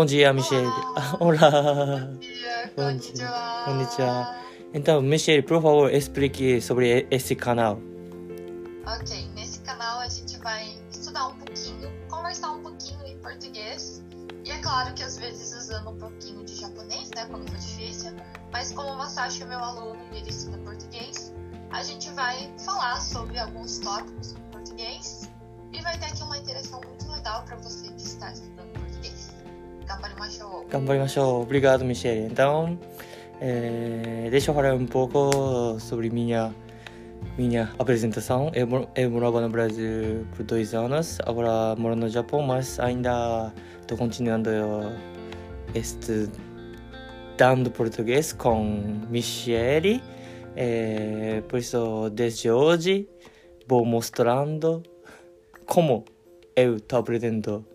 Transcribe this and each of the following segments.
Bom dia, Michelle. Olá. Olá. Bom dia, Bom konnichiwa. Konnichiwa. Então, Michelle, por favor, explique sobre esse canal. Ok, nesse canal a gente vai estudar um pouquinho, conversar um pouquinho em português. E é claro que às vezes usando um pouquinho de japonês, né, quando for difícil. Mas como o Masashi é meu aluno e ele estuda português, a gente vai falar sobre alguns tópicos em português. E vai ter aqui uma interação muito legal para você que está estudando. Gambarimashou! 頑張りましょう. Obrigado, Michelle. Então, eh, deixa eu falar um pouco sobre minha minha apresentação. Eu, moro- eu morava no Brasil por dois anos, agora moro no Japão, mas ainda estou continuando estudando português com Michelle. Eh, por isso, desde hoje, vou mostrando como eu estou aprendendo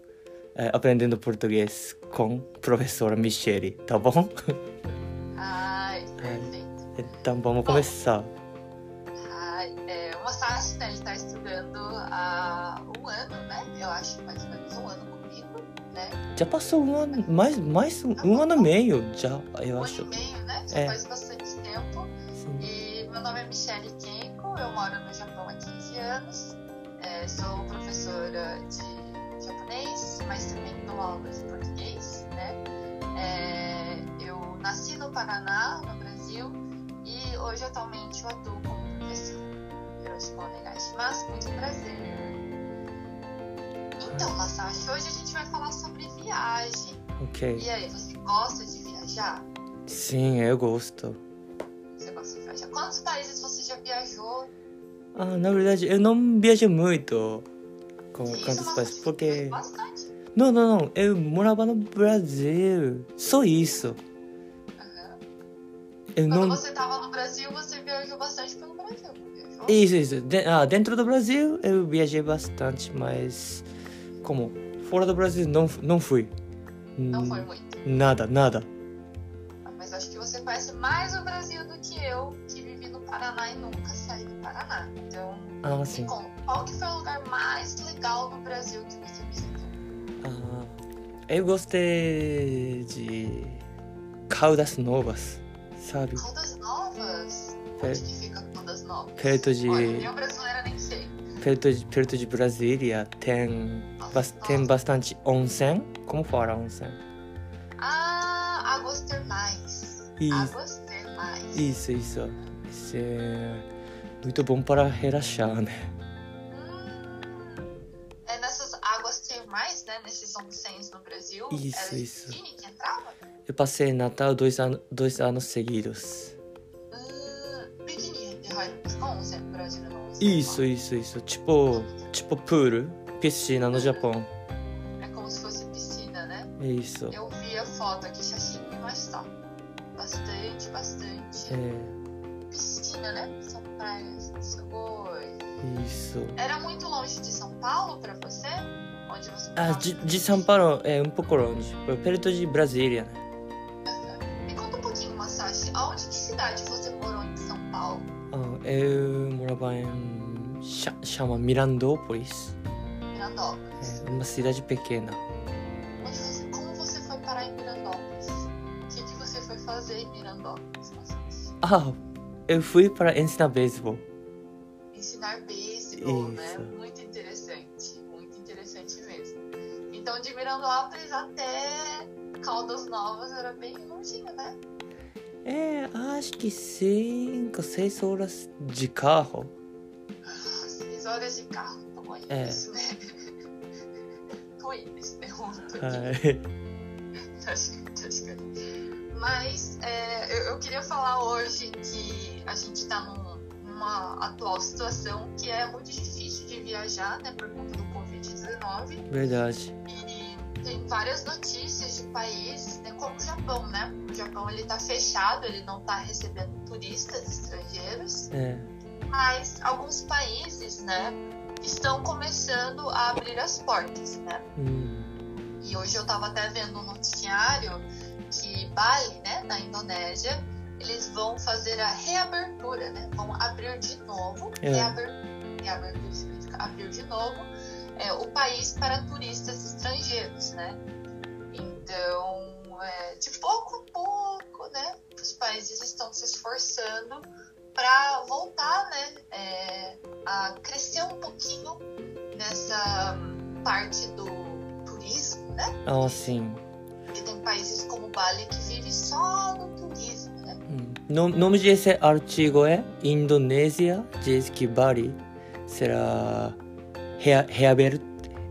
eh, aprendendo português com professora Michelle, tá bom? Ai, perfeito! Então vamos começar. Ai, é, o Masashi, né, ele tá estudando há um ano, né? Eu acho mais ou menos um ano comigo, né? Já passou um ano, mais, mais um, um ano e meio já, eu Um acho. ano e meio, né? Já É. faz bastante tempo. Sim. E meu nome é Michelle Kenko, eu moro no Japão há 15 anos. É, sou professora de japonês, mas também dou aulas de português, no Paraná, no Brasil, e hoje atualmente eu atuo como professora. Yoroshiku onegaishimasu, muito prazer. Então, Masashi, hoje a gente vai falar sobre viagem. Ok. E aí, você gosta de viajar? Sim, eu gosto. Você gosta de viajar? Quantos países você já viajou? Ah, na verdade, eu não viajo muito com Isso, quantos mas países, porque... Bastante. Não, não, não, eu morava no Brasil, só isso. Eu Quando não... você tava no Brasil, você viajou bastante pelo Brasil, viajou? Isso, isso. De- ah, dentro do Brasil eu viajei bastante, mas como fora do Brasil não, não fui. Não foi muito. Nada, nada. Ah, Mas acho que você conhece mais o Brasil do que eu, que vivi no Paraná e nunca saí do Paraná. Então, Ah, me sim. conta, qual que foi o lugar mais legal no Brasil que você visitou? Ah, eu gostei de Caldas Novas, sabe? Novas? É. Onde que fica Caldas Novas? Perto de Olha, brasileira nem sei. perto de perto de Brasília tem bas- tem bastante onsen. Como fala onsen? Ah, águas termais. Isso, Águas termais. isso, isso. Isso é muito bom para relaxar, né? Hum, é nessas águas termais, né? Nesses onsens no Brasil. Isso, era isso. Eu passei Natal dois anos dois anos seguidos. Brasil, não? Isso, isso, isso. Tipo, tipo pool, piscina no Japão. É como se fosse piscina, né? Isso. Eu vi a foto aqui, Xaxim, mas tá. Bastante, bastante. É, Piscina, né? São praias. Oi. isso. Era muito longe de São Paulo pra você? Onde você Ah, de, de São Paulo é um pouco longe, perto de Brasília, né? Eu morava em cha- chama Mirandópolis, Mirandópolis. é uma cidade pequena. Você, como você foi parar em Mirandópolis? O que, que você foi fazer em Mirandópolis? Ah, eu fui para ensinar beisebol. Ensinar beisebol, né? Muito interessante. Muito interessante mesmo. Então, de Mirandópolis até Caldas Novas era bem longinho, né? É, acho que cinco, seis horas de carro. Seis horas de carro. Tô indo É. isso, né? Tô indo isso, né? Muito Ai, Mas é, eu, eu queria falar hoje que a gente está numa atual situação que é muito difícil de viajar, né, por conta do Covid-19. verdade. E tem várias notícias de países, né, como o Japão, né? O Japão ele tá fechado, ele não está recebendo turistas estrangeiros, É, mas alguns países, né, estão começando a abrir as portas, né? hum, E hoje eu estava até vendo um noticiário que Bali, né, na Indonésia, eles vão fazer a reabertura, né? Vão abrir de novo. É. Reabertura, reabertura significa abrir de novo é, o país para turistas estrangeiros, né? Então é, de pouco a pouco, né, os países estão se esforçando para voltar, né, é, a crescer um pouquinho nessa parte do turismo, né? Ah, sim. Porque tem países como Bali que vive só no turismo, né? Hum. No, nome desse artigo é Indonésia diz que Bali será rea, reaberta,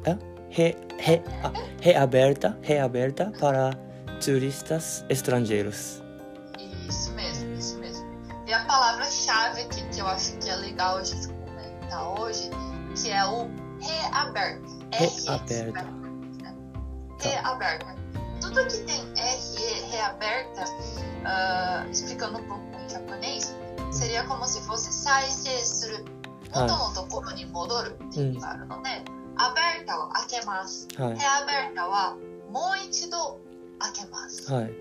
ah? re, re, ah, reaberta, reaberta para turistas estrangeiros. Isso mesmo, isso mesmo. E a palavra-chave aqui que eu acho que é legal a gente comentar hoje, que é o reaberta. Reaberta. né? Reaberta. Tudo que tem RE, reaberta, ah, explicando um pouco em japonês, seria como se fosse sai se suru. 元のところに戻るっていう意味があるので、アベルタは開けます。はいヘアベルタはもう一度開けます。はい。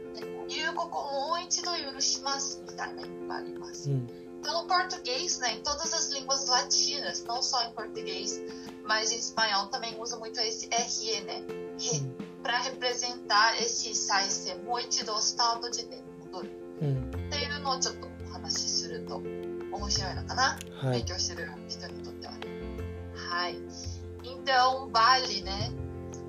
入国をもう一度許しますみたいな意味があります。うん。No português, né, em todas as línguas latinas, não só em português, mas em espanhol também usa muito esse RE, né? Para representar esse sai ser muito do estado de dentro. うん。っていうのをちょっとお話しすると面白いのかな、はい。勉強してる人にとってはね。はい。Então, Bali, né?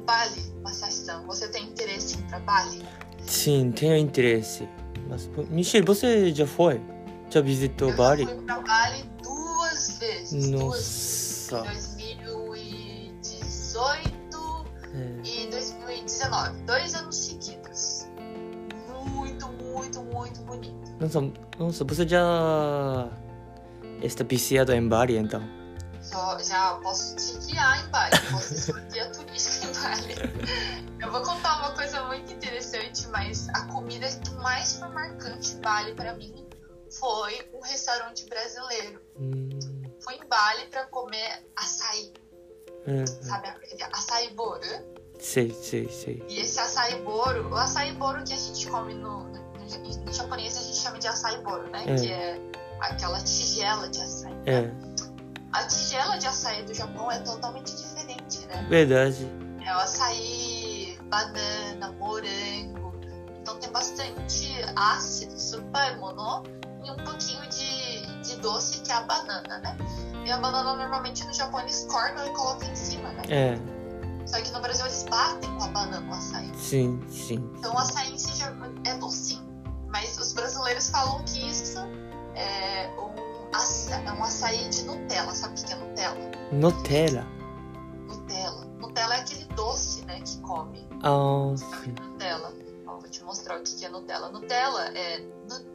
Bali, Masashi-san, você tem interesse em ir para Bali? Sim, tenho interesse. Mas, Michel, você já foi? Já visitou Eu Bali? já fui para Bali duas vezes. Duas Nossa. 2018 É. e 2019. Dois anos seguidos. Muito, muito, muito bonito. Nossa, nossa, você já está viciado em Bali, então. Só, já posso te guiar em Bali, posso te guiar turista em Bali. Eu vou contar uma coisa muito interessante, mas a comida que mais foi marcante em Bali para mim foi um restaurante brasileiro. Hum. Fui em Bali para comer açaí. Hum. Sabe, açaí boro? Sei, sei, sei. E esse açaí boro, o açaí boro que a gente come no, no, no, japonês a gente chama de açaí boro, né? É. Que é aquela tigela de açaí. É, A tigela de açaí do Japão é totalmente diferente, né? verdade. É o açaí, banana, morango. Então tem bastante ácido, super mono, e um pouquinho de, de doce que é a banana, né? E a banana normalmente no Japão eles cortam e colocam em cima, né? É, Só que no Brasil eles batem com a banana o açaí. sim, sim. Então o açaí em si já é docinho. Mas os brasileiros falam que isso é um, aça, é um açaí de Nutella. Sabe o que é Nutella? Nutella? Nutella. Nutella é aquele doce, né, que come. Oh, sim. Nutella. Ó, vou te mostrar o que é Nutella. Nutella é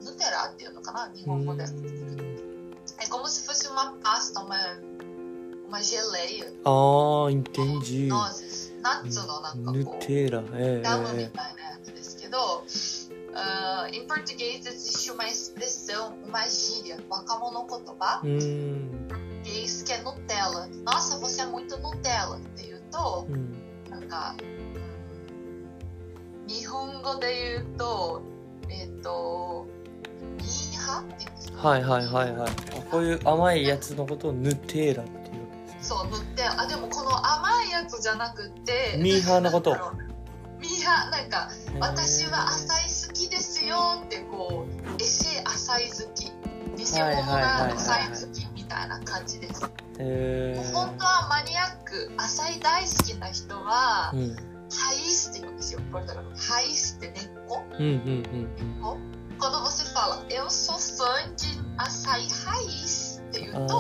Nutella, eu nunca. Hum. É como se fosse uma pasta, uma, uma geleia. Oh, entendi. Nozes. Nutella. Nutella, é. é. é. Né? たいなやつですけど、ah, em português existe uma expressão, uma gíria, wakamono kotoba. Hum, português que é Nutella. Nossa, você é muito Nutella. っていうと、hum. なんか、うん日本語で言うと、えっ、と、ミーハって言うんですかはいはいはいはい。あこういう甘いやつのことをヌテーラっていうわけです。そう、塗って、あ、でもこの甘いやつじゃなくて、ミーハーのことなんだろうミーハー、なんか、私は浅い好きですよってこうエセ浅い好き。偽物が浅い好きみたいな感じです、へもう本当はマニアック浅い大好きな人は、ーうん。ハイスって言うんですよ。これだからハイスって根っこ？うんうんうん。quando você fala eu sou fã de açaí raiz って言うと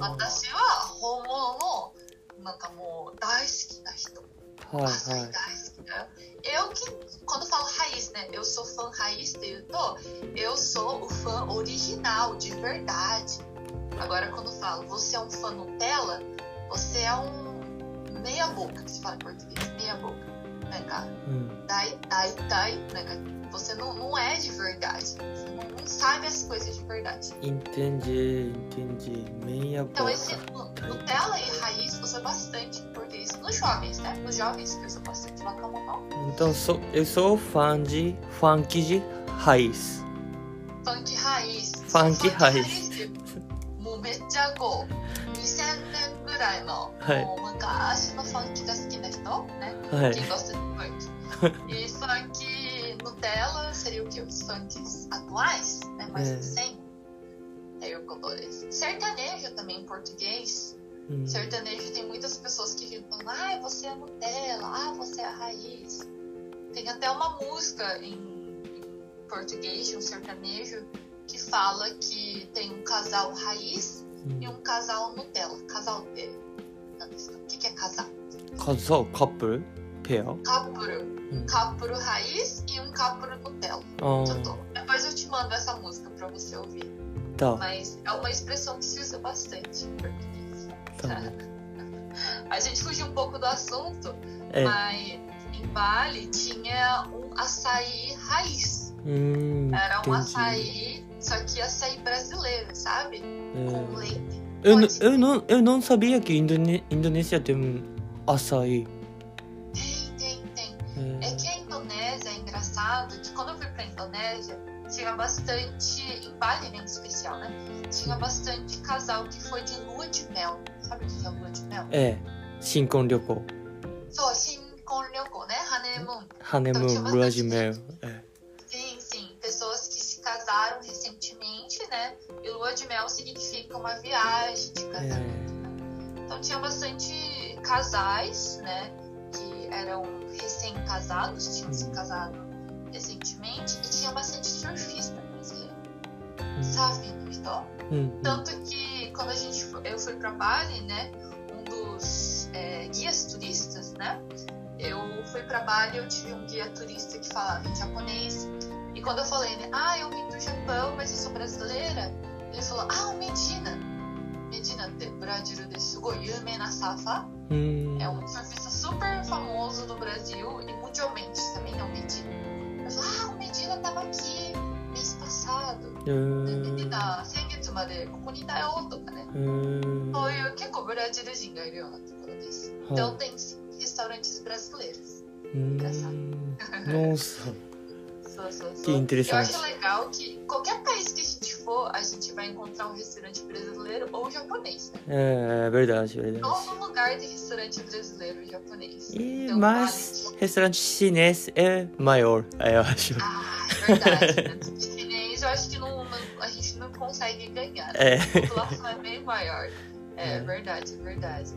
私は本物のなんかもう大好きな人。はいはい。daí, né? Eu que, quando falo raiz, né? Eu sou fã raiz, eu tô, eu sou o fã original, de verdade. Agora, quando falo, você é um fã Nutella, você é um meia boca, que se fala em português, meia boca, né, cara? うん。Dai, dai, dai, né, cara? Você não, não é de verdade, você não, não sabe as coisas de verdade. Entendi, entendi. Meia Então, boca. esse Nu- Nutella e raiz usa bastante em português nos jovens, né? Nos jovens, que eu só posso falar como não. Então, sou, eu sou fã de funk de raiz. Funk raiz. Funk raiz. もうめっちゃこう2000年ぐらいの、はい、もう昔のファンキが好きな人ね、はい、que assim, né? gosta de funk. e funk Nutella seria o que? Os funks atuais, né? Mais é. recentes. É. Assim, o que eu Sertanejo também em português. Hum. Sertanejo tem muitas pessoas que ficam falando, ah, você é Nutella, ah, você é a raiz. Tem até uma música em, em português de um sertanejo que fala que tem um casal raiz Hum. e um casal Nutella. Casal de. O que, que é casal? Casal, couple, pair. Capuro. Hum. Capuro raiz e um capuro Nutella. 아, Eu tô- Depois eu te mando essa música pra você ouvir. tá. Mas é uma expressão que se usa bastante em português. Tá. A gente fugiu um pouco do assunto, É. mas em Bali tinha um açaí raiz. Hum, Era um entendi. açaí, só que açaí brasileiro, sabe? Com É. leite. Eu, Pode. eu, não, eu não sabia que Indone Indonésia tem açaí. Tem, tem, tem. É. É que a Indonésia é engraçado que quando eu fui pra Indonésia, tinha bastante, em Bali né, em especial, né? Tinha bastante casal que foi de lua de mel. Sabe o que é lua de mel? ええ、新婚旅行、そう、新婚旅行né? Honeymoon. ハネムーン、ルアジメル。え Sim, sim. Pessoas que se casaram recentemente, né? E lua de mel significa uma viagem de え casamento. Então tinha bastante casais, né? Que eram recém-casados, tinham se casado recentemente, e tinha bastante surfista brasileiro. え Sabe, Vitor? うん、うん、 Tanto que quando a gente, eu fui para Bali, né, um dos é, guias turistas, né, eu fui para Bali, eu tive um guia turista que falava em japonês, e quando eu falei, né, ah, eu vim do Japão, mas eu sou brasileira, ele falou, ah, Medina, Medina Bradiru desu goyume nasafa, hum. é um surfista super famoso no Brasil e mundialmente também, é o Medina. Eu falei, ah, o Medina tava aqui mês passado. Uhum. でここにいたよとかねうーん。そういう結構ブラジル人がいるようなところです。Então tem sim, restaurantes brasileiros. うーん。Nossa. Sou, sou, sou. Que interessante. Eu acho legal que qualquer país que a gente for, a gente vai encontrar um restaurante brasileiro ou japonês. Né? É, é verdade, verdade. Todo lugar tem restaurante brasileiro e japonês. E, Então, mas vale. restaurante chinês é maior, eu acho. Ah, é verdade. né? Eu acho que não, não- a gente não consegue ganhar. É. A população é bem maior. É, É. verdade, é verdade.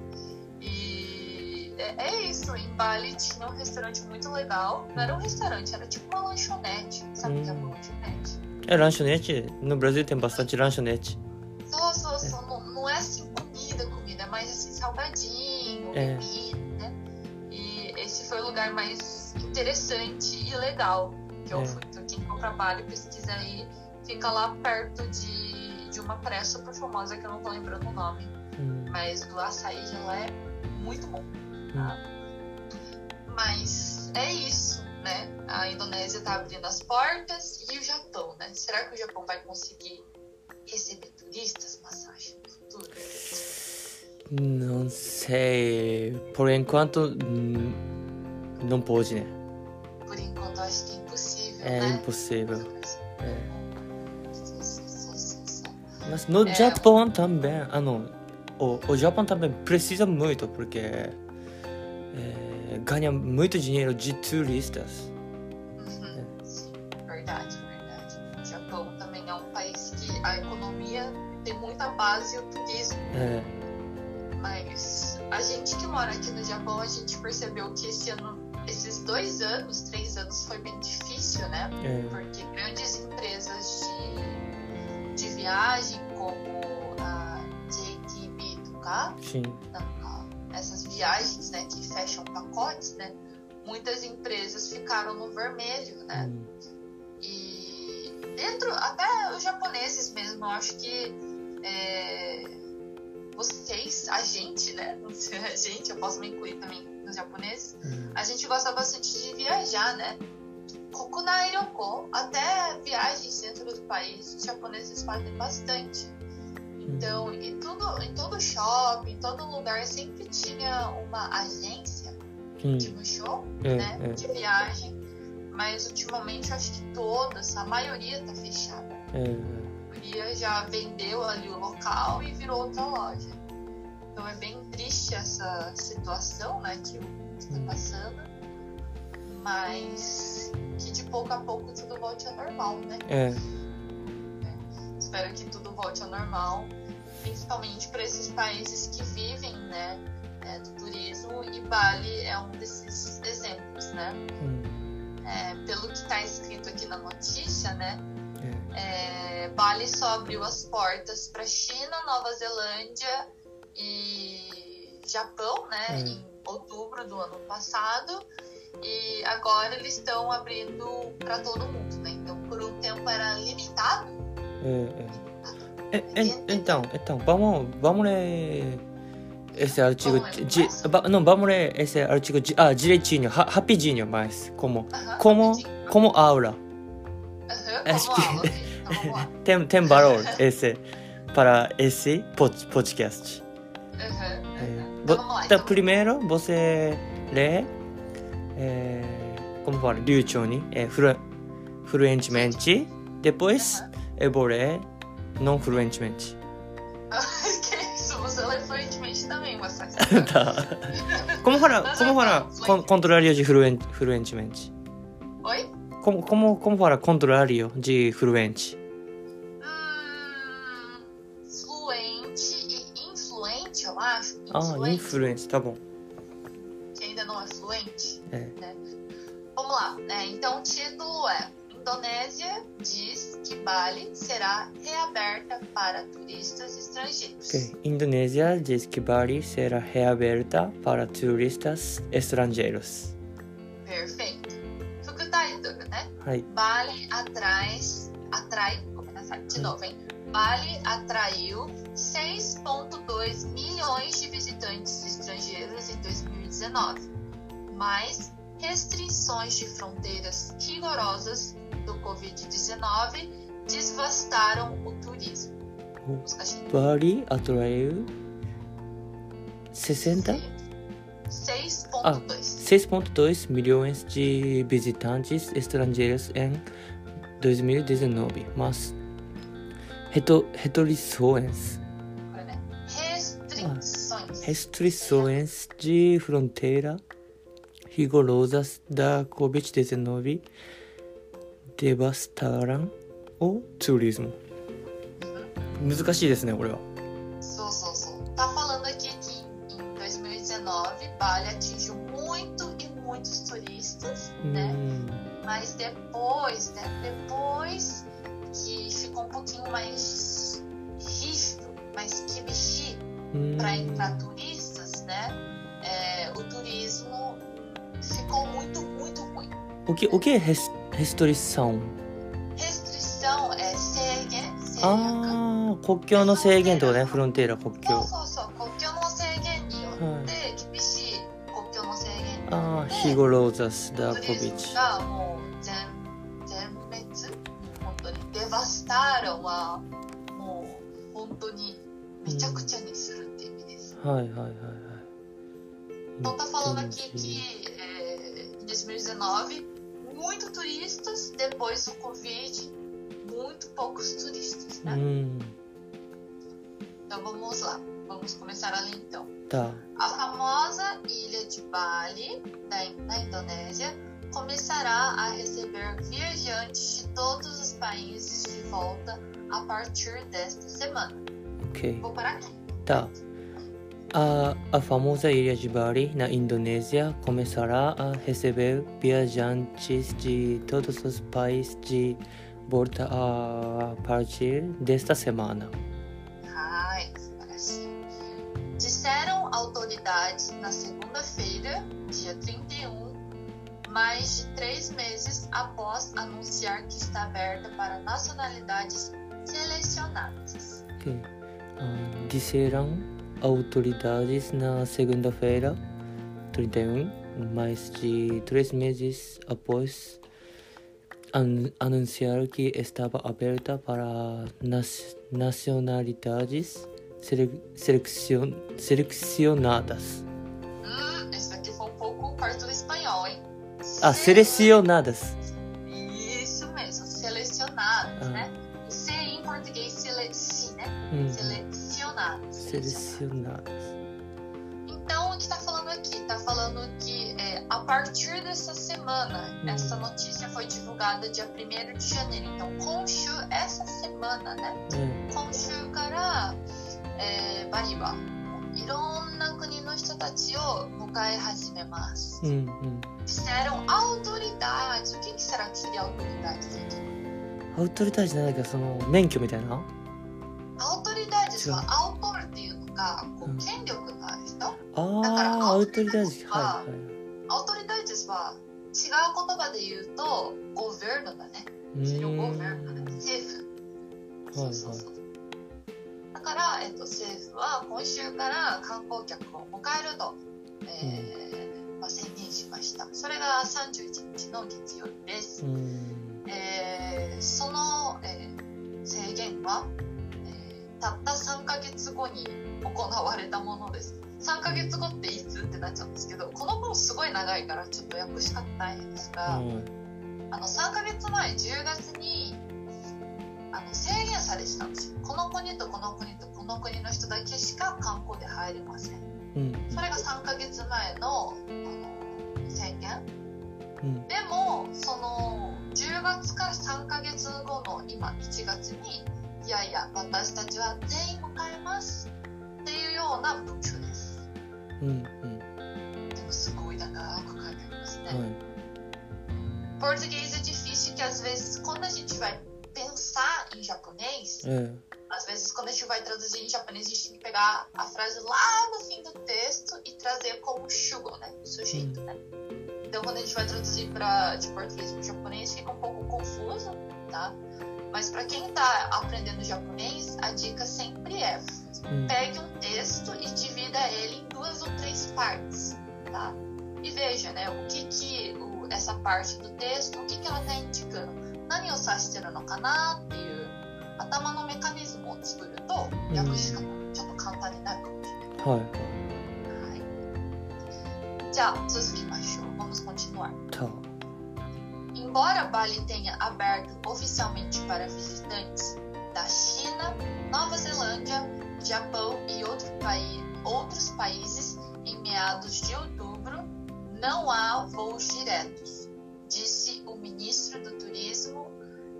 E é, é isso, em Bali tinha um restaurante muito legal. Não era um restaurante, era tipo uma lanchonete. Sabe o que é uma lanchonete? É lanchonete? No Brasil tem bastante lanchonete. Só, só, só. Não, não é assim comida, comida, é mais assim salgadinho, É. bebida, né? E esse foi o lugar mais interessante e legal que eu É. fui. Então quem Bali precisa ir. Fica lá perto de, de uma praia super famosa que eu não tô lembrando o nome. うん。Mas o açaí de lá é muito bom. tá? Mas é isso, né? A Indonésia tá abrindo as portas e o Japão, né? Será que o Japão vai conseguir receber turistas, Masashi, no futuro? Não sei. Por enquanto, hum, não pode, né? É né? impossível. É. Mas no É. Japão também, ah, não. O, o Japão também precisa muito, porque é, ganha muito dinheiro de turistas. Uhum, verdade, verdade. O Japão também é um país que a economia tem muita base no turismo. É, Mas a gente que mora aqui no Japão, a gente percebeu que esse ano, esses dois anos, três anos, foi bem difícil, né? é, Porque grandes empresas de, de viagem, como a JTB Tuka, sim. essas viagens né, que fecham pacotes, né? Muitas empresas ficaram no vermelho, né? Hum, E dentro, até os japoneses mesmo, eu acho que é, vocês, a gente, né? A gente, eu posso me incluir também nos japoneses, うん、a gente gosta bastante de viajar, né? Kokunai Ryoko, até viagens dentro do país, os japoneses fazem bastante. Então, em, tudo, em todo shopping, em todo lugar, sempre tinha uma agência うん de musho, え né? え De viagem. Mas ultimamente eu acho que todas, a maioria tá fechada. え A maioria já vendeu ali o local e virou outra loja. Então é bem triste essa situação, né, que está passando. mas que de pouco a pouco tudo volte ao normal, né? É. Espero que tudo volte ao normal, principalmente para esses países que vivem, né, é, do turismo e Bali é um desses exemplos, né? Hum. É, pelo que está escrito aqui na notícia, né? É. É, Bali só abriu as portas para China, Nova Zelândia e Japão, né? Hum. Em outubro do ano passado. E agora eles estão abrindo para todo mundo, né? Então, por um tempo era limitado. É, é. É, é, então, então, vamos, vamos ler esse artigo. Mais? va- não, vamos ler esse artigo di, ah, direitinho, ra, rapidinho, mas como, Aham, como, rapidinho. como aula. Acho vamos que- lá, ok. Então. Tem, tem valor esse para esse pod, podcast. Aham, É, vo- Então vamos lá. então, Então, primeiro você lê, é, como fala,流暢に, é, flu, fluentemente, depois aham. eu vou ler não fluentemente. que isso, você lê fluentemente também, mas faz tá. Como fala, Mas como eu fala falo con, contrário de fluen, fluentemente? Oi? Como, como, como fala contrário de fluente? Hum, fluente e influente, eu acho. Ah, Influente, influente, tá bom. É. Né? Vamos lá. É, então, o título é Indonésia diz que Bali será reaberta para turistas estrangeiros. Ok. Indonésia diz que Bali será reaberta para turistas estrangeiros. Perfeito. Fukutaito, né? はい。Bali atrai, começar de novo, hein? Bali atraiu 6,2 milhões de visitantes estrangeiros em 2019, mas restrições de fronteiras rigorosas do Covid-19 devastaram o turismo. O. Bali atraiu 60? 6,2. 6.2 milhões de visitantes estrangeiros em 2019, mas reto- restrições, né? Restrições. restrições de fronteira ヒゴローザスダーコビチデゼノビデバスターランオツーリズム難しいですねこれは。O que, o que é res- restrição? Restrição é segue, segue. ああ、国境の制限ってことね、フロンテーラ国境。そうそうそう、国境の制限によって厳しい国境の制限によってああ、ヒゴローザスダトコビチ。リスがもう全全滅本当にデバスターロはもう本当にめちゃくちゃにするっていう意味です。はいはいはいはい。Então tá falando aqui que é, em 2019 muito turistas, depois do Covid, muito poucos turistas, né? Hum. Então vamos lá, vamos começar ali então. Tá. A famosa ilha de Bali, da, na Indonésia, começará a receber viajantes de todos os países de volta a partir desta semana. Ok. Vou parar aqui. Tá. A, a famosa ilha de Bali, na Indonésia, começará a receber viajantes de todos os países de volta a partir desta semana. Ai, parece. Disseram autoridades na segunda-feira, dia 31, mais de três meses após anunciar que está aberta para nacionalidades selecionadas. Ok. Ah, disseram autoridades na segunda-feira, 31, mais de três meses após an anunciar que estava aberta para nas nacionalidades sele selecion selecionadas. Hum, esse daqui foi um pouco perto do espanhol, hein? Ah, selecionadas. português, seleci, né? Hum, Selecionados. selecionados. selecionadas. Então, o que tá falando aqui? Tá falando que é, a partir dessa semana, Hum. essa notícia foi divulgada dia 1 de janeiro. Então, Konshu, essa semana, né? うん今週から、えーバリはいろんな国の人たちを迎え始めます。 음, 음. Disseram autoridades. O que, que será que seria autoridades aqui? アウトリタージなんだっけその免許みたいな？autoridades は違うアウトルっていうのがこうんう権力のある人？だかあらあアウトリタージははいはいアウトリダイテスは違う言葉で言うと、ゴベルノだね。うそれをゴーんベルノだね。政府。はいそうそうそう。だから、えっと、政府は今週から観光客を迎えると、えーまあ、宣言しました。それが31日の月曜日です。うーんえーその、えー制限は、えーたった3ヶ月後に行われたものです。3ヶ月後っていつってなっちゃうんですけど、この頃すごい長いからちょっと訳し方大変ですが、はいあの3ヶ月前10月にあの制限されてたんですよ。この国とこの国とこの国の人だけしか観光で入れません。うんそれが3ヶ月前のあの宣言。うんでもその10月から3ヶ月後の今1月にいやいや私たちは全員迎えますっていうような文書ですうんうんでもすごい長く書いてありますね、はい Português é difícil que às vezes quando a gente vai pensar em japonês え às vezes quando a gente vai traduzir em japonês a gente tem que pegar a frase lá no fim do texto e trazer como shugo, né? Sujeito, né? Então quando a gente vai traduzir pra, de português para japonês fica um pouco confuso, tá? Mas para quem tá aprendendo japonês, a dica sempre é えうん pegue um texto e divida ele em duas ou três partes, tá? E veja, né, o que que o, essa parte do texto, o que que ela tá indicando. 何を指してるのかなっていう頭のメカニズムを作るとうん訳し方ちょっと簡単になるかもしれない。はいはい。じゃあ続きましょう。 う。Vamos continuar. た Embora Bali tenha aberto oficialmente para visitantes da China, Nova Zelândia, Japão e outro pai- outros países em meados de outubro, não há voos diretos, disse o ministro do Turismo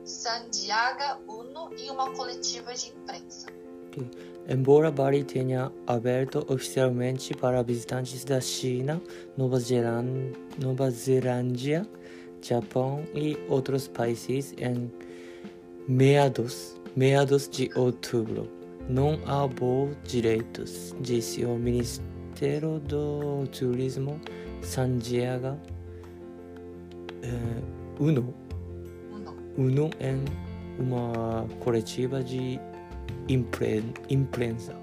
Sandiaga Uno em uma coletiva de imprensa. Embora Bali tenha aberto oficialmente para visitantes da China, Nova Nova Zelândia, Japão e outros países em meados, meados de outubro, não há voos direitos, disse o Ministério do Turismo Santiago eh, Uno, Uno. Uno em uma coletiva de impren, imprensa.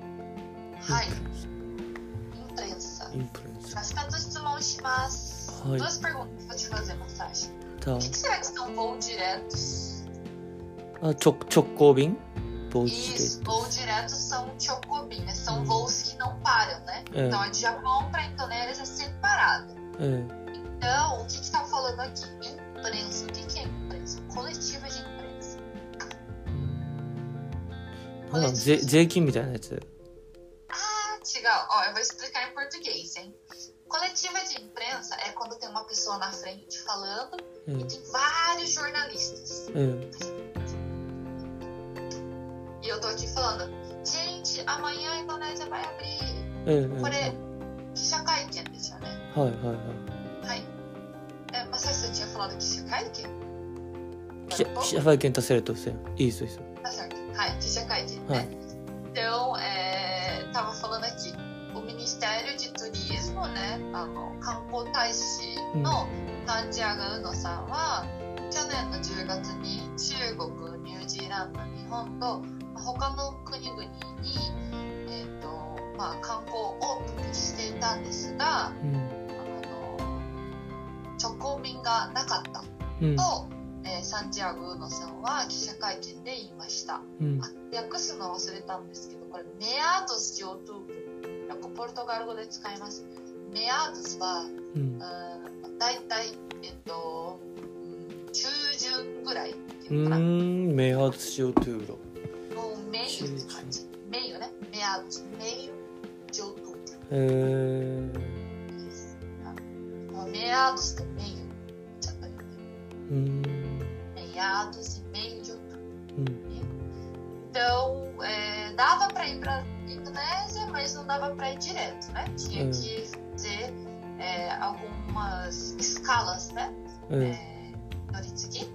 Imprensa. As tantas. Duas perguntas para te fazer, Massagem. Tá. O que, será que são voos diretos? Ah, chocobin? Voos Isso, diretos. voos diretos são chocobin, né? são hum. voos que não param, né? É. Então, é de Japão para Indonésia é parado. É. Então, o que está falando aqui? Imprensa. O que, que é imprensa? Coletiva de imprensa なんだ税税金みたいなやつ Ah, legal. Ó, eu vou explicar em português, hein? Coletiva de imprensa é quando tem uma pessoa na frente falando え e tem vários jornalistas. え E eu tô aqui falando, gente, amanhã a Indonésia vai abrir. ええこれ、記者会見ですよね。はいはいはいはい。え、まさしさん tinha falado 記者会見記者記者会見出せるとせんisso isso Tá certo. Hai,記 者会見 Hai. ね。Então, é, tava falando aqui, o Ministério de Turismo, ね、あの、観光大使のタンジアガウノさんは、去年の10月に中国、ニュージーランド、日本と他の国々に、えっ、と、まあ、観光をオープンしていたんですが、うんあの、直行便がなかったうんと、えーサンティアゴ・ウーノさんは記者会見で言いました。うんあ訳すの忘れたんですけど、これ、メアドス・ジョートゥーブ。ポルトガル語で使います。メアドスは、うんうん、だいたい、えっと、うん中旬ぐらいってういうのかな。ーんメアツシオトゥーロもうメイユって感じ。メイユね。メアドス、メイユ、ジョートゥーブ。えー、メア meados de meio. ちょっとね Hum, meados e meio de outubro. hum, Então, é, dava para ir para Indonésia, mas não dava para ir direto, né? Tinha Hum. que fazer é, algumas escalas, né? hum. É, Noritsuki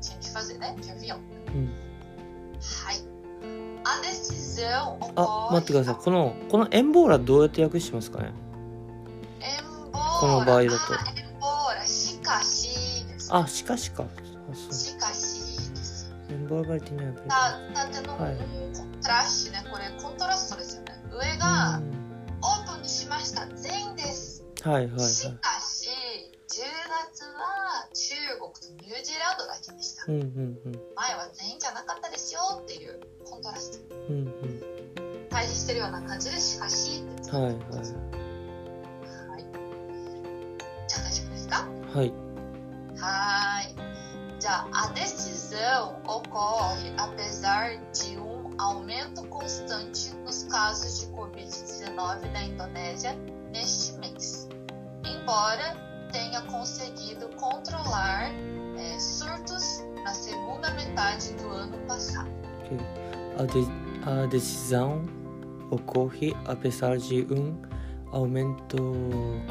tinha que fazer, né? De avião. Hum. Hai. A decisão あ、待ってください。 ocorre. この、このエンボーラどうやって訳してますかね Embora. この場合だと Ah, embora. しかしです。あ、しかしか。あそうしかし です。エンボーラバリティにはやっての、はいコントラストね。これコントラストですよね。上がオープンにしました。全員です。うんはいはいはい。しかし、10月は中国とニュージーランドだけでした。うんうんうん。前は全員じゃなかったですよっていうコントラスト。うんうん。対比してるような感じで、しかしってはいはい。はい。じゃあ大丈夫ですか？はい。はーい。A decisão ocorre apesar de um aumento constante nos casos de Covid-19 na Indonésia neste mês, embora tenha conseguido controlar é, surtos na segunda metade do ano passado. A, de a decisão ocorre apesar de um aumento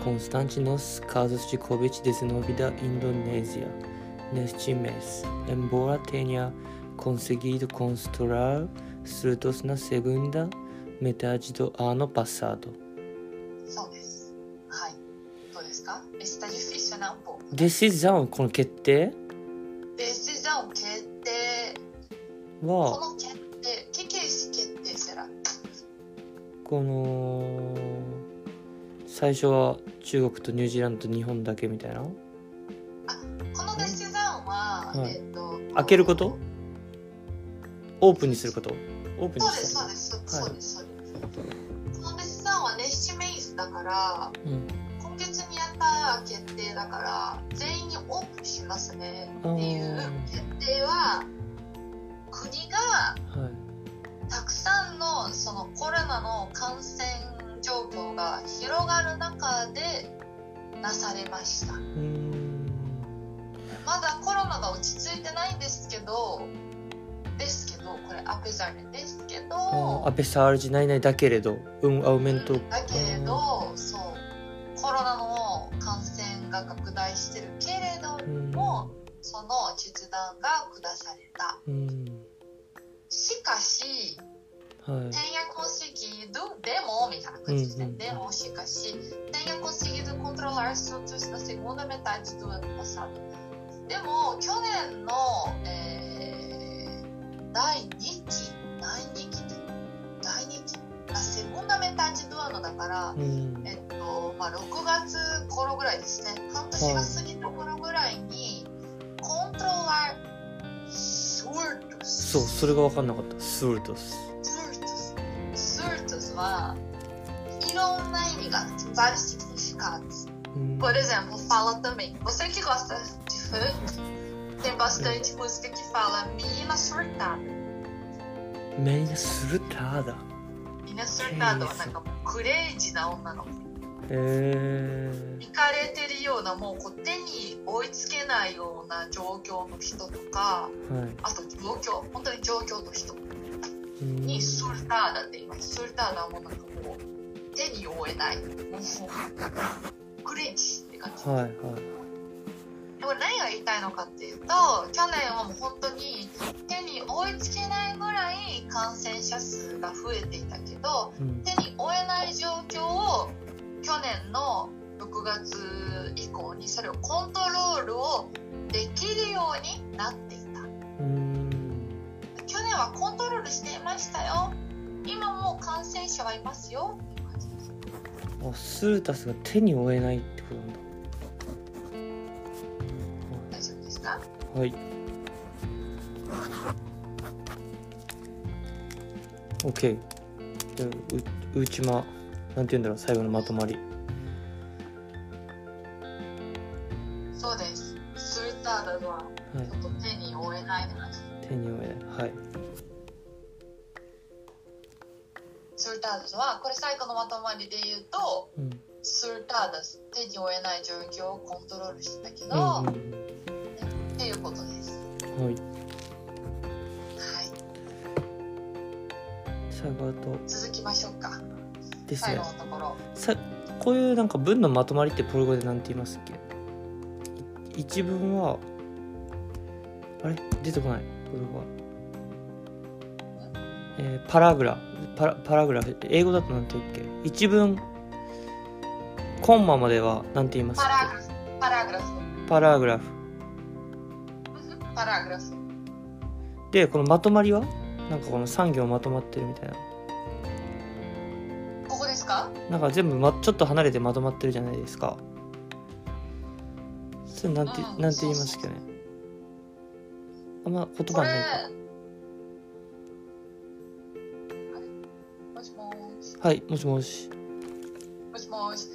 constante nos casos de Covid-19 da Indonésia. Neste mês, embora tenha conseguido controlar surtos na segunda metade do ano passado. そうです。はい。どうですか Esse tá difícil? Um pouco. decisão この決定 Decisão, 決定。こはの決定、que que é esse 決定 será? この最初は中国とニュージーランドと日本だけみたいなは、はい。えっ、と開けること？オープンにすること？オープンにそうですそうですそうです、はい。そうです。そうですこのデシザンはネッシュメイズだからうん今月にやった決定だから全員にオープンしますねっていう決定は国がはい。たくさんのそのコロナの感染状況が広がる中でなされました。うーんまだコロナが落ち着いてないんですけどですけどこれアペザルですけどあアペサールじないないだけれどうんアウメントうんだけれどそうコロナの感染が拡大してるけれどうん。もその決断が下された。うん。しかしはい。tenha conseguido demo みたいな感じですね、うんうん。demo しかし tenha conseguido controlar surtos na segunda metade do ano passado でも去年の、えー第2期第2期って第2期？あ segunda metade do ano だからうん。えっとまあ6月頃ぐらいですね。半年が過ぎた頃ぐらいに、コントローラースートス。そうそれが分かんなかった。ス。ールトス。Surtos. Surtos はいろんな意味が vários significados. うん。Por exemplo, fala também. Você que gosta funk, tem bastante música que fala menina surtada. メインスルターだ Menina surtada はなんかもうクレイジーな女の子。へえ行かれてるようなもうこう手に追いつけないような状況の人とか、はいあと状況、本当に状況の人うんにソルターダって言います。ソルターダはもうなんかもう手に負えない。もうクレイジーって感じ。はいはいでも何が言いたいのかっていうと、去年はもう本当に手に追いつけないぐらい感染者数が増えていたけど、うん手に負えない状況を去年の6月以降にそれをコントロールをできるようになっていた。うん去年はコントロールしていましたよ。今もう感染者はいますよ。っていう感じですあスルタスが手に負えないってことなんだか？はい。OK。じゃあう内間なんて言うんだろう最後のまとまり。そうです。スルターダははいちょっと手に負えない。手に負えない。はい。スルターダはこれ最後のまとまりで言うと、うん。surtadas 手に負えない状況をコントロールしてたけど、うんうんっていうことです。はい。はい。さああと続きましょうか。ですね。最後のところ。さこういうなんか文のまとまりってポルゴでなんて言いますっけ？い一文はあれ？出てこない。ポルゴは。えーパラグラ。パラパラグラフ。英語だとなんて言うっけ？一文。コンマまではなんて言いますっパラけグラフ。パラグラフ。でこのまとまりは？なんかこの産業まとまってるみたいな。ここですか？なんか全部、ま、ちょっと離れてまとまってるじゃないですか。それなんて、うんなんて言いますっけね？あんま言葉ないか。もしもーし？はいもしもし。もしもーし。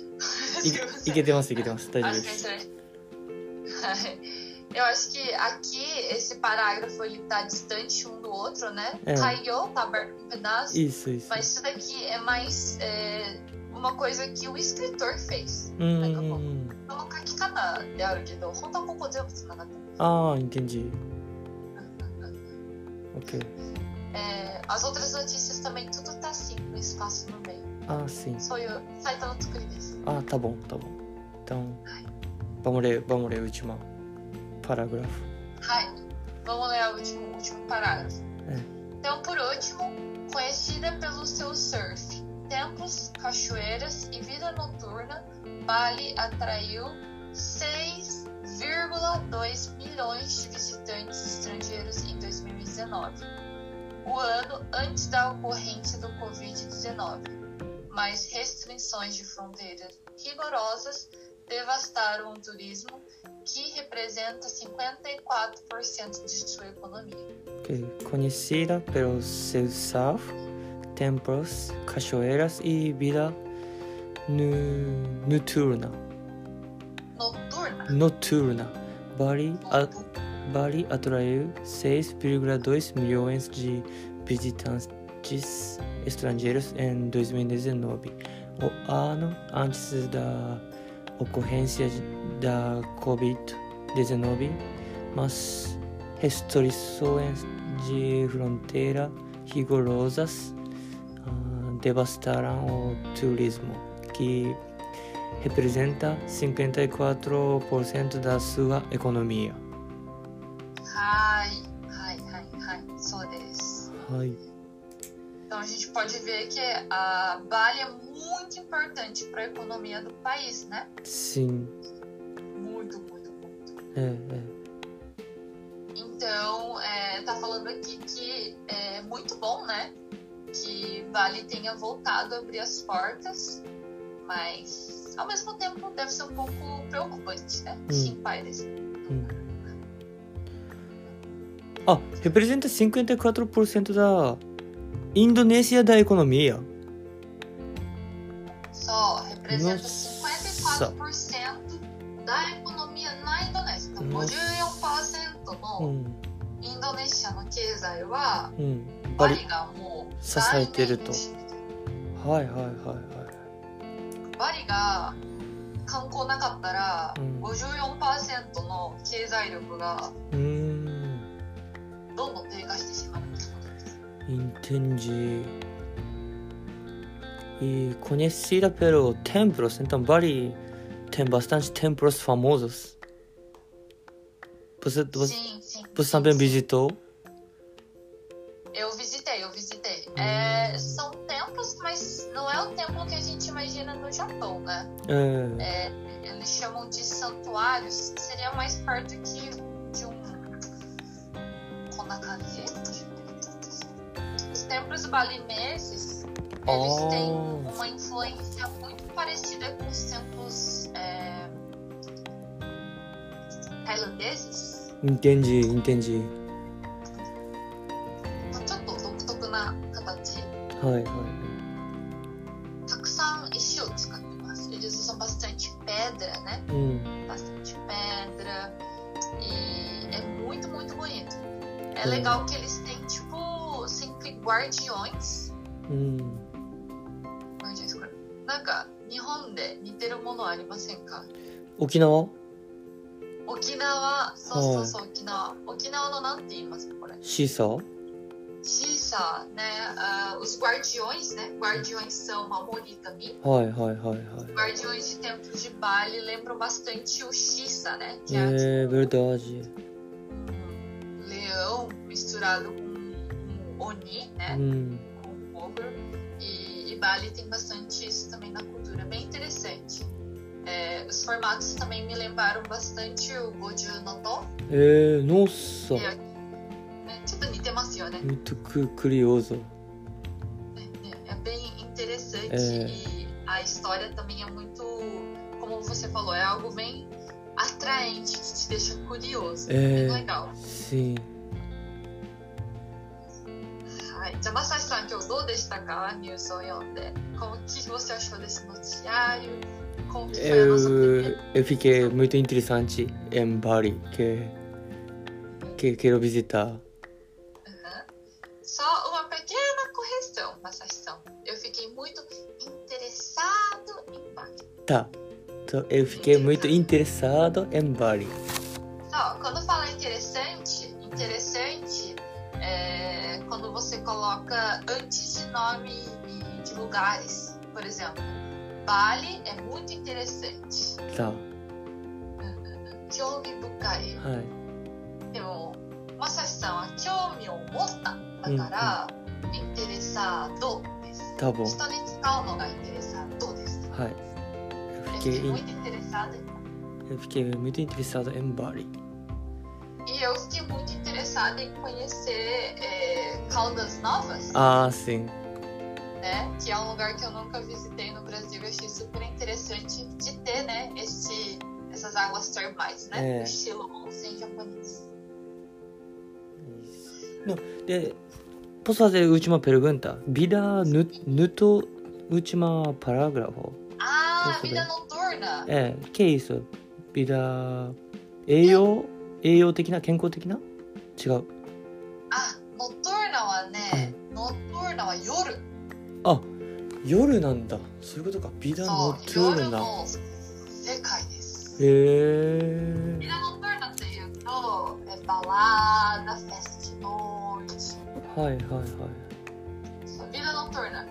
い いけてますいけてます。大丈夫です。isso aí. Eu acho que aqui esse parágrafo ele tá distante um do outro, né? É. Caiu, tá aberto um pedaço. Isso, isso. Mas isso daqui é mais é, uma coisa que o escritor fez. Hum. Ah, entendi. ok. É, as outras notícias também, tudo tá assim, no espaço no meio. Ah, sim. Sou eu. Sai tanto Ah, tá bom, tá bom. Então, vamos ler, vamos ler o último parágrafo はい。Vamos ler o último, último parágrafo. É. Então, por último, conhecida pelo seu surf, templos, cachoeiras e vida noturna, Bali atraiu 6,2 milhões de visitantes estrangeiros em 2019, o ano antes da ocorrência do Covid-19. Mas restrições de fronteiras rigorosas devastaram o turismo que representa 54% de sua economia. ok conhecida pelo seu surf templos cachoeiras e vida noturna Noturna? noturna Bali a, Bali atraiu 6,2 milhões de visitantes estrangeiros em 2019, o ano antes da ocorrência da Covid-19, mas restrições de fronteira rigorosas uh, devastaram o turismo, que representa 54% da sua economia. Ai, ai, ai, ai, sou Então a gente pode ver que a Bali é muito importante para a economia do país, né? Sim. Então, é, tá falando aqui que é muito bom, né? Que Bali tenha voltado a abrir as portas, mas ao mesmo tempo deve ser um pouco preocupante, né? Hum. Sim, pai desse. Ah, representa 54% da Indonésia da economia. Só representa Nossa. 54% 54%うのん、インドネシアの経済は、うん。ババリリがもう支えてるとはいはいはいはい。バリが観光なかったら、うん54%の経済力が。どんどん低下してしまうってことです。Entendi. E conhecida pelo templos, então Bali tem bastante templos famosos. Você, você, Sim, sim. você também sim. visitou? Eu visitei, eu visitei. Hum. É, são templos, mas não é o templo que a gente imagina no Japão, né? É, Eles chamam de santuários, seria mais perto que de um. Konakazi? Os templos balineses, eles têm Oh. uma influência muito parecida com os templos é, tailandeses. entendi, entendi. ちょっと独特な形。はいはい。たくさん石を使ってます。Eles usam bastante pedra, né? うん。bastante pedra e é muito, muito bonito. É Hum. legal que eles têm, tipo, sempre guardiões. うん。guardiões なんか日本で似てるものありませんか沖縄、そうそうそう、沖縄。沖縄のなんて言いますか、これ。シーサー Xisa, né? ah, os guardiões, né? Guardiões são Mamori também. はいはいはいはい。 Guardiões de templos de Bali lembram bastante o Xisa, né? Que é É verdade. um leão misturado com um Oni, né? Hum. Com um ogro. E, e Bali tem bastante isso também na cultura. Bem interessante. É, os formatos também me lembraram bastante o Goju no To. えー、ノッサ。ねちょっと似てますよね。 Muito cu- curioso. É bem interessante É. e a história também é muito, como você falou, é algo bem atraente, que te deixa curioso. É. Bem legal. Sim. はい、じゃあ、まさしさん、今日どうでしたかニュースを読んで。Como que você achou desse noticiário? como que foi a nossa Eu, primeira... eu fiquei muito interessante em Bali, que, que quero visitar. Só uma pequena correção, Masashi-san. Eu fiquei muito interessado em Bali. Tá. Então, eu fiquei muito interessado em Bali. Só, quando fala interessante, interessante é quando você coloca antes de nome de lugares. Por exemplo, Bali é muito interessante. さ興味深い。あ、はい。でも、まさしさんは興味を持った。だから、インテレサードです。多分。人に使うのがインテレサードです。はい。Eu Eu fiquei, fiquei muito interessada. eu fiquei muito interessado em Bali. E eu fiquei muito interessada em conhecer é, Caldas Novas. Ah, sim. né? Que é um lugar que eu nunca visitei no Brasil. Eu achei super interessante de ter, né? Esse, essas águas termais, né? É. No estilo onsen japonês. Não, de, posso fazer a última pergunta? Vida no, no última parágrafo? Ah, Posso vida ver? noturna. É, que é isso? Vida... 栄養栄養的な健康的な違う。 あ、夜なんだ。そういうことか。ビダノトゥールな。の世界です。へえ。Vida noturna っていうと、é balada, festa de noite. はいはいはい。そう Vida noturna.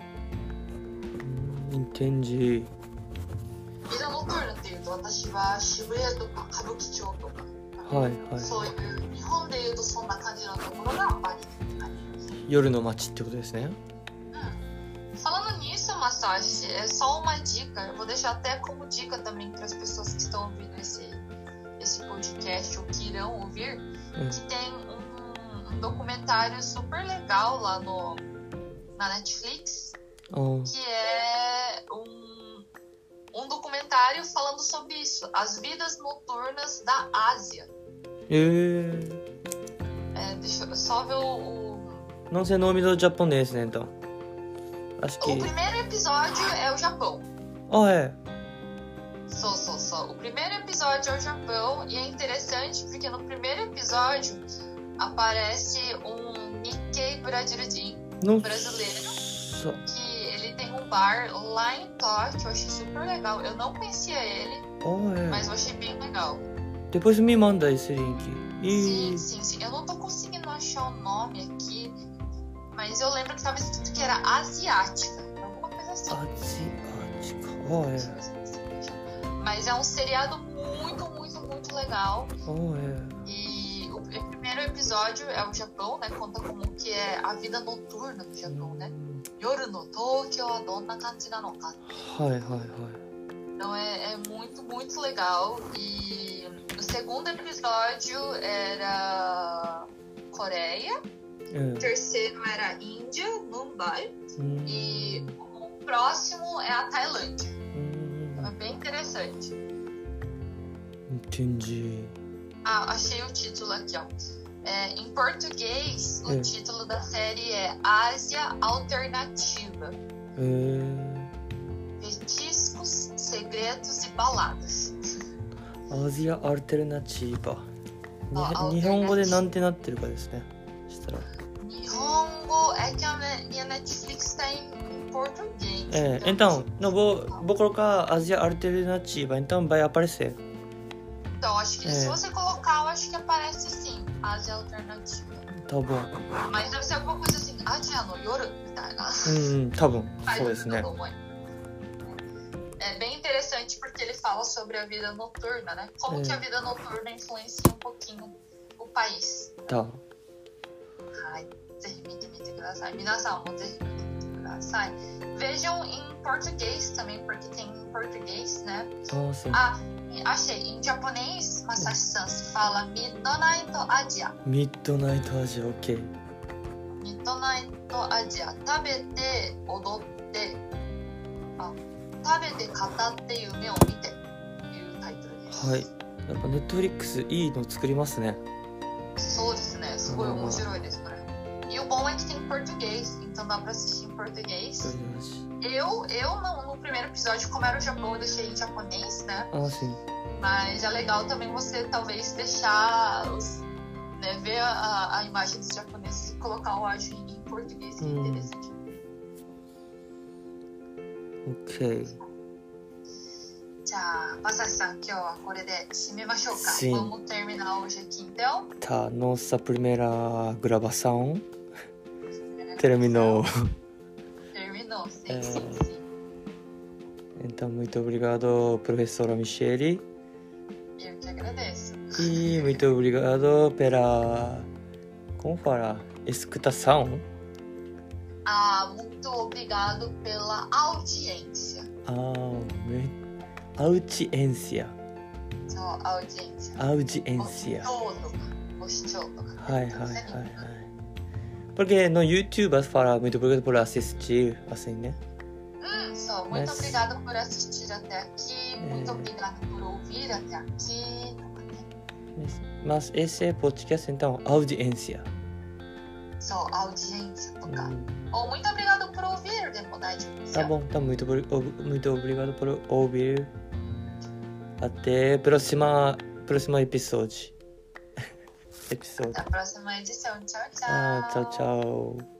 うん展示。Vida noturna っていうと、私は渋谷とか歌舞伎町とか。はいはい。そういう日本でいうとそんな感じのところがバリ。夜の街ってことですね。É só uma dica. Eu vou deixar até como dica também para as pessoas que estão ouvindo esse, esse podcast ou que irão ouvir, hum. que tem um, um, documentário super legal lá no, na Netflix, oh. que é um, um documentário falando sobre isso, as vidas noturnas da Ásia. É, deixa eu só ver o. Não sei nome do japonês, né, então. Acho O que. primeiro episódio é o Japão. Ah, é. Só, só, só. O primeiro episódio é o Japão e é interessante porque no primeiro episódio aparece um Nikkei Brasileirinho Nossa. brasileiro que ele tem um bar lá em Tóquio. Eu achei super legal. Eu não conhecia ele, Ah, é. mas eu achei bem legal. Depois me manda esse link. Sim, E. sim, sim. Eu não tô conseguindo achar o nome aqui, mas eu lembro que estava escrito que era asiática. Alguma coisa assim. Asiática, olha. Mas é um seriado muito, muito, muito legal. Olha. E o primeiro episódio é o Japão, né? Conta como que é a vida noturna do Japão, né? Hum. Yoru no Tokyo, donna kanji na no ka. Hai, hai, hai. Então é, é, muito, muito legal. E o segundo episódio era Coreia. うん O terceiro era Índia, Mumbai. うん E o próximo é a Tailândia. うん Então é bem interessante. Entendi. Ah, achei o título aqui, ó. É, em português, o É. título da série é Ásia Alternativa. へえ。 Petiscos, segredos e baladas. アジアアルテルナチーバ。にあ日本語でなんてなってるかですね。そしたら。 jogo é que a minha Netflix tá em português. É, então, então assim, não vou, tá vou colocar Ásia Alternativa, então vai aparecer. Então, acho que é. se você colocar, eu acho que aparece sim, Ásia Alternativa. Tá bom. Mas deve ser alguma coisa assim, ah, Ásia no Yoru, tá, né? hum, hum, tá bom, foi isso, né? É bem interessante porque ele fala sobre a vida noturna, né? Como é. que a é. vida noturna influencia um pouquinho o país. Tá. Ai. ぜひ見てみてください。皆さんもぜひ見てみてください。Vejam em português também, porque tem em português, né? ああ、そう。Ah, e achei. Em japonês, Masashi-san se fala Midnight Asia. ミッドナイトアジア、オッケー。Midnight Asia. 食べて、踊って、あ、食べて、語って、夢を見て。というタイトルです。はい。やっぱネットフリックスいいの作りますね。そうです?ね。すごい面白いです。E o bom é que tem em português, então dá pra assistir em português. Eu, eu no, no primeiro episódio, como era o Japão, eu deixei em japonês, né? ああ、sim. Mas é legal também você talvez deixar os. Né, ver a, a imagem dos japoneses e colocar o áudio em, em português, que é Hum. interessante. Ok. じゃあ、マサシさん、今日はこれで締めましょうか。 Sim. Vamos terminar hoje aqui, então. Tá, nossa primeira gravação Terminou. Terminou, sim, é... sim, sim. Então, muito obrigado, professora Michele. Eu que agradeço. E muito obrigado pela. Como fala? Escutação. Ah, muito obrigado pela audiência. Ah, me... audiência. So, audiência. Audiência. Gostoso. Gostoso. Hai, hai, hai, hai. Porque no YouTube fala muito obrigado por assistir, assim, né? Hum, só, muito Mas- obrigado por assistir até aqui. Muito É. obrigado por ouvir até aqui. Mas esse podcast, então, audiência. Só, audiência とか。Hum, Ou muito obrigado por ouvir, de mudar de tá bom, tá muito, muito obrigado por ouvir. Até próxima, próximo episódio. Episódio. Até a próxima edição. Tchau, tchau. Ah, tchau, tchau.